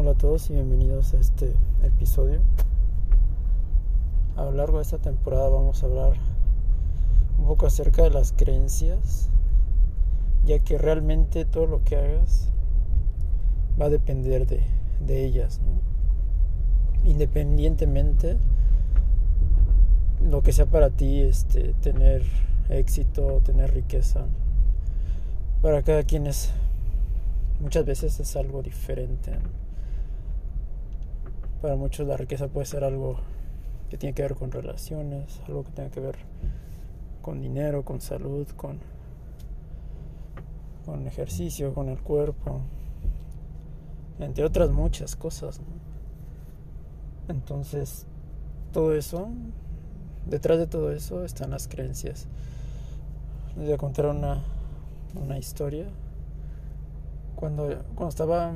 Hola a todos y bienvenidos a este episodio. A lo largo de esta temporada vamos a hablar un poco acerca de las creencias, ya que realmente todo lo que hagas va a depender de, de ellas, ¿no? independientemente lo que sea para ti este, tener éxito, tener riqueza. Para cada quien es muchas veces es algo diferente. Para muchos la riqueza puede ser algo que tiene que ver con relaciones, algo que tenga que ver con dinero, con salud, con, con ejercicio, con el cuerpo, entre otras muchas cosas. Entonces, todo eso, detrás de todo eso están las creencias. Les voy a contar una, una historia. Cuando, cuando estaba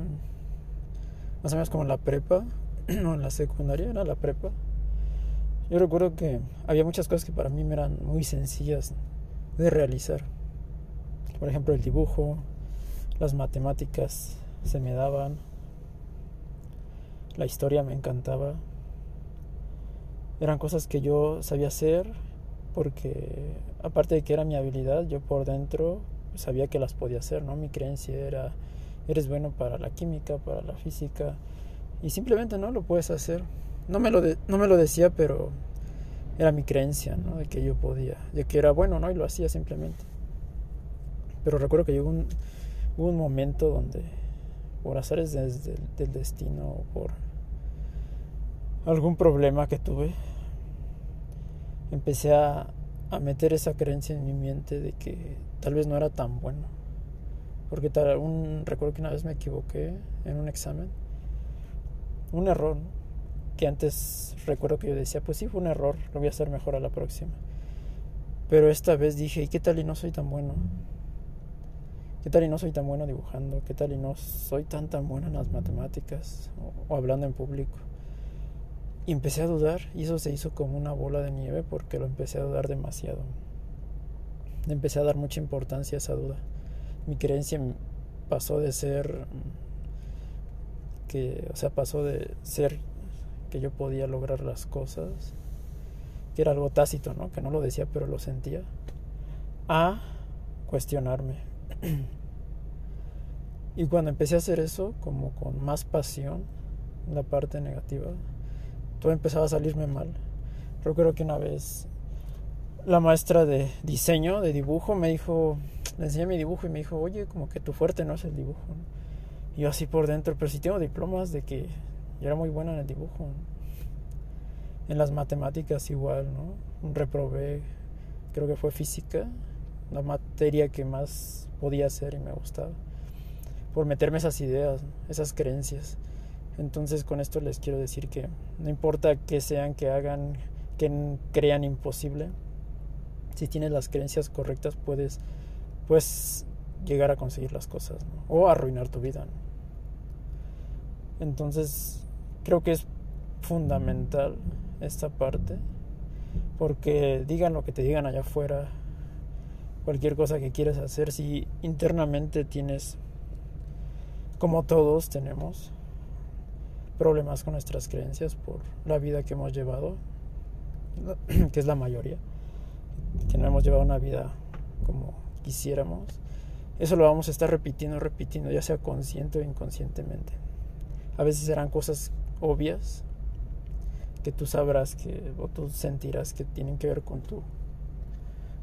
más o menos como en la prepa, no en la secundaria, era la prepa. Yo recuerdo que había muchas cosas que para mí eran muy sencillas de realizar. Por ejemplo, el dibujo, las matemáticas se me daban, la historia me encantaba. Eran cosas que yo sabía hacer porque aparte de que era mi habilidad, yo por dentro sabía que las podía hacer, ¿no? Mi creencia era eres bueno para la química, para la física y simplemente no lo puedes hacer. No me lo no me lo decía, pero era mi creencia, ¿no? De que yo podía, de que era bueno, ¿no? Y lo hacía simplemente. Pero recuerdo que llegó un, hubo un momento donde por azares desde del destino o por algún problema que tuve, empecé a, a, meter esa creencia en mi mente de que tal vez no era tan bueno. Porque tal, un, recuerdo que una vez me equivoqué en un examen. Un error, que antes recuerdo que yo decía, pues sí, fue un error, lo voy a hacer mejor a la próxima. Pero esta vez dije, ¿y qué tal y no soy tan bueno? ¿Qué tal y no soy tan bueno dibujando? ¿Qué tal y no soy tan tan bueno en las matemáticas o, hablando en público? Y empecé a dudar y eso se hizo como una bola de nieve porque lo empecé a dudar demasiado. Empecé a dar mucha importancia a esa duda. Mi creencia pasó de ser que, o sea, pasó de ser que yo podía lograr las cosas, que era algo tácito, ¿no? Que no lo decía, pero lo sentía, a cuestionarme. y cuando empecé a hacer eso, como con más pasión, la parte negativa, todo empezaba a salirme mal. Recuerdo que una vez la maestra de diseño, de dibujo, me dijo, le enseñé mi dibujo y me dijo, oye, como que tu fuerte no es el dibujo. Yo así por dentro, pero si tengo diplomas de que yo era muy buena en el dibujo. En las matemáticas igual, ¿no? Reprobé, creo que fue física, la materia que más podía hacer y me gustaba. Por meterme esas ideas, esas creencias. Entonces con esto les quiero decir que no importa que sean, que hagan, que crean imposible, si tienes las creencias correctas puedes, puedes llegar a conseguir las cosas ¿no? o arruinar tu vida. ¿no? Entonces creo que es fundamental esta parte porque digan lo que te digan allá afuera, cualquier cosa que quieras hacer, si internamente tienes, como todos tenemos, problemas con nuestras creencias por la vida que hemos llevado, que es la mayoría, que no hemos llevado una vida como quisiéramos, eso lo vamos a estar repitiendo, repitiendo, ya sea consciente o inconscientemente. A veces serán cosas obvias que tú sabrás que o tú sentirás que tienen que ver con tu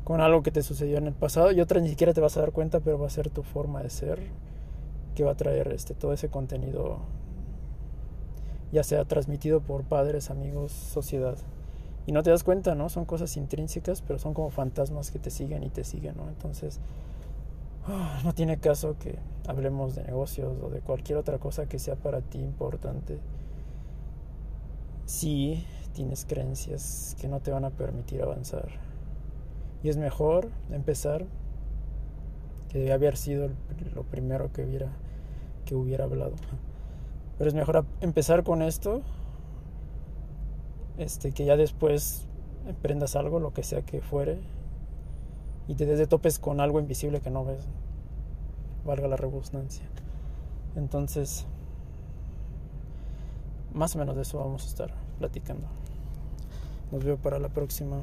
con algo que te sucedió en el pasado y otras ni siquiera te vas a dar cuenta, pero va a ser tu forma de ser que va a traer este todo ese contenido ya sea transmitido por padres, amigos, sociedad. Y no te das cuenta, ¿no? Son cosas intrínsecas, pero son como fantasmas que te siguen y te siguen, ¿no? Entonces, no tiene caso que hablemos de negocios o de cualquier otra cosa que sea para ti importante. Si tienes creencias que no te van a permitir avanzar. Y es mejor empezar, que debe haber sido lo primero que hubiera, que hubiera hablado. Pero es mejor empezar con esto, este, que ya después emprendas algo, lo que sea que fuere, y te des de topes con algo invisible que no ves, valga la redundancia. Entonces, más o menos de eso vamos a estar platicando. Nos veo para la próxima.